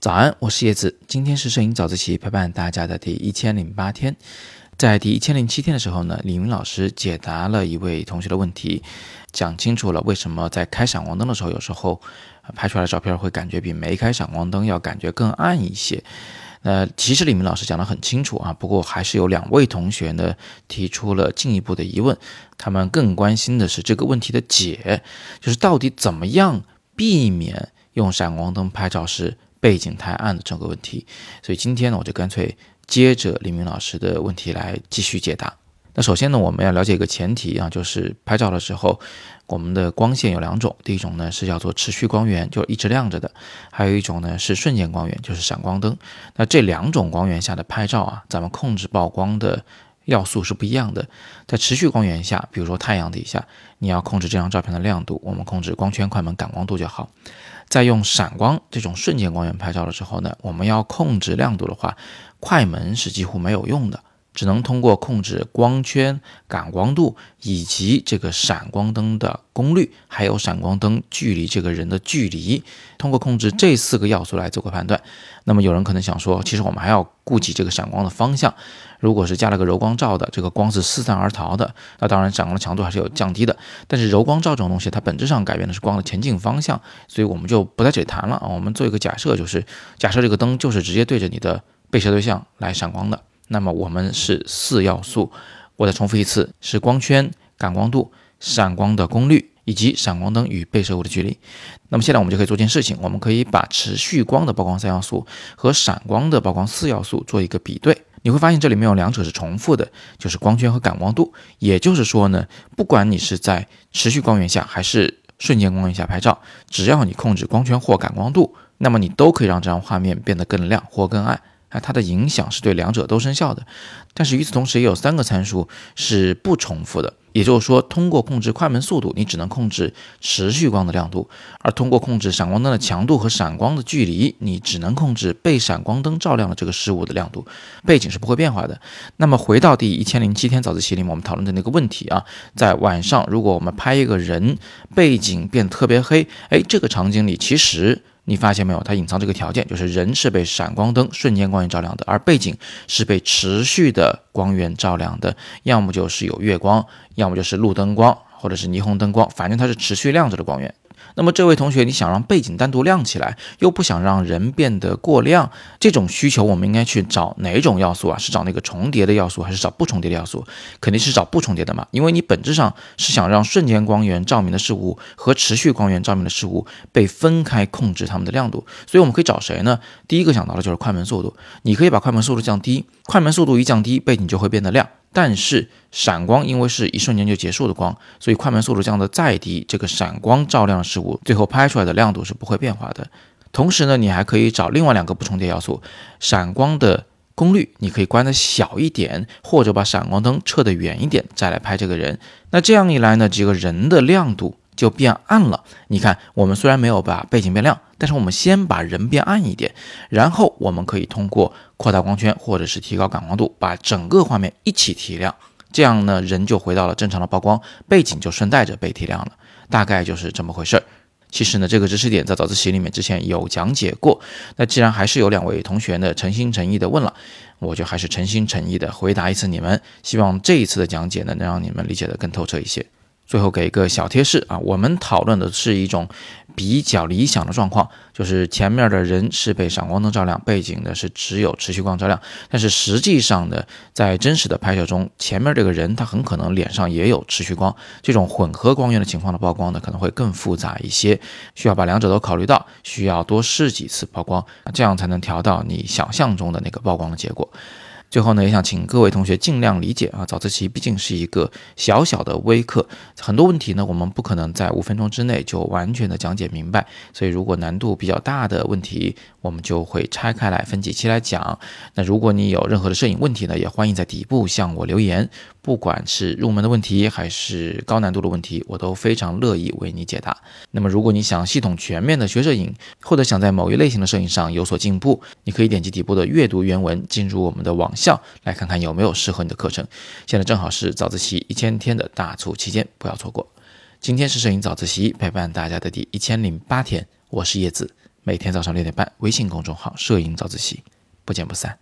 早安，我是叶子。今天是摄影早自习陪伴大家的第一千零八天，在第一千零七天的时候呢，李明老师解答了一位同学的问题，讲清楚了为什么在开闪光灯的时候，有时候拍出来的照片会感觉比没开闪光灯要感觉更暗一些。呃，其实李明老师讲得很清楚啊，不过还是有两位同学呢提出了进一步的疑问，他们更关心的是这个问题的解，就是到底怎么样避免用闪光灯拍照时。背景太暗的这个问题，所以今天呢，我就干脆接着李明老师的问题来继续解答。那首先呢，我们要了解一个前提啊，就是拍照的时候，我们的光线有两种，第一种呢是叫做持续光源，就一直亮着的；还有一种呢是瞬间光源，就是闪光灯。那这两种光源下的拍照啊，咱们控制曝光的要素是不一样的。在持续光源下，比如说太阳底下，你要控制这张照片的亮度，我们控制光圈、快门、感光度就好。在用闪光这种瞬间光源拍照的时候呢，我们要控制亮度的话，快门是几乎没有用的，只能通过控制光圈、感光度以及这个闪光灯的功率，还有闪光灯距离这个人的距离，通过控制这四个要素来做个判断。那么有人可能想说，其实我们还要顾及这个闪光的方向。如果是加了个柔光罩的，这个光是四散而逃的，那当然闪光的强度还是有降低的。但是柔光罩这种东西，它本质上改变的是光的前进方向，所以我们就不在这里谈了啊。我们做一个假设，就是假设这个灯就是直接对着你的被摄对象来闪光的，那么我们是四要素。我再重复一次，是光圈、感光度、闪光的功率以及闪光灯与被摄物的距离。那么现在我们就可以做件事情，我们可以把持续光的曝光三要素和闪光的曝光四要素做一个比对。你会发现这里面有两者是重复的，就是光圈和感光度。也就是说呢，不管你是在持续光源下还是瞬间光源下拍照，只要你控制光圈或感光度，那么你都可以让这张画面变得更亮或更暗。啊，它的影响是对两者都生效的。但是与此同时，也有三个参数是不重复的。也就是说，通过控制快门速度，你只能控制持续光的亮度；而通过控制闪光灯的强度和闪光的距离，你只能控制被闪光灯照亮的这个事物的亮度，背景是不会变化的。那么回到第一千零七天早自习里面我们讨论的那个问题啊，在晚上如果我们拍一个人，背景变特别黑，哎，这个场景里其实。你发现没有？它隐藏这个条件，就是人是被闪光灯瞬间光源照亮的，而背景是被持续的光源照亮的。要么就是有月光，要么就是路灯光，或者是霓虹灯光，反正它是持续亮着的光源。那么这位同学，你想让背景单独亮起来，又不想让人变得过亮，这种需求我们应该去找哪种要素啊？是找那个重叠的要素，还是找不重叠的要素？肯定是找不重叠的嘛，因为你本质上是想让瞬间光源照明的事物和持续光源照明的事物被分开控制它们的亮度，所以我们可以找谁呢？第一个想到的就是快门速度，你可以把快门速度降低，快门速度一降低，背景就会变得亮。但是闪光因为是一瞬间就结束的光，所以快门速度降得再低，这个闪光照亮事物最后拍出来的亮度是不会变化的。同时呢，你还可以找另外两个不重叠要素，闪光的功率你可以关的小一点，或者把闪光灯撤得远一点，再来拍这个人。那这样一来呢，这个人的亮度。就变暗了。你看，我们虽然没有把背景变亮，但是我们先把人变暗一点，然后我们可以通过扩大光圈或者是提高感光度，把整个画面一起提亮。这样呢，人就回到了正常的曝光，背景就顺带着被提亮了。大概就是这么回事儿。其实呢，这个知识点在早自习里面之前有讲解过。那既然还是有两位同学呢诚心诚意的问了，我就还是诚心诚意的回答一次你们。希望这一次的讲解呢，能让你们理解的更透彻一些。最后给一个小贴士啊，我们讨论的是一种比较理想的状况，就是前面的人是被闪光灯照亮，背景呢是只有持续光照亮。但是实际上呢，在真实的拍摄中，前面这个人他很可能脸上也有持续光，这种混合光源的情况的曝光呢可能会更复杂一些，需要把两者都考虑到，需要多试几次曝光，这样才能调到你想象中的那个曝光的结果。最后呢，也想请各位同学尽量理解啊，早自习毕竟是一个小小的微课，很多问题呢，我们不可能在五分钟之内就完全的讲解明白，所以如果难度比较大的问题，我们就会拆开来分几期来讲。那如果你有任何的摄影问题呢，也欢迎在底部向我留言。不管是入门的问题还是高难度的问题，我都非常乐意为你解答。那么，如果你想系统全面的学摄影，或者想在某一类型的摄影上有所进步，你可以点击底部的阅读原文，进入我们的网校，来看看有没有适合你的课程。现在正好是早自习一千天的大促期间，不要错过。今天是摄影早自习陪伴大家的第一千零八天，我是叶子，每天早上六点半，微信公众号“摄影早自习”，不见不散。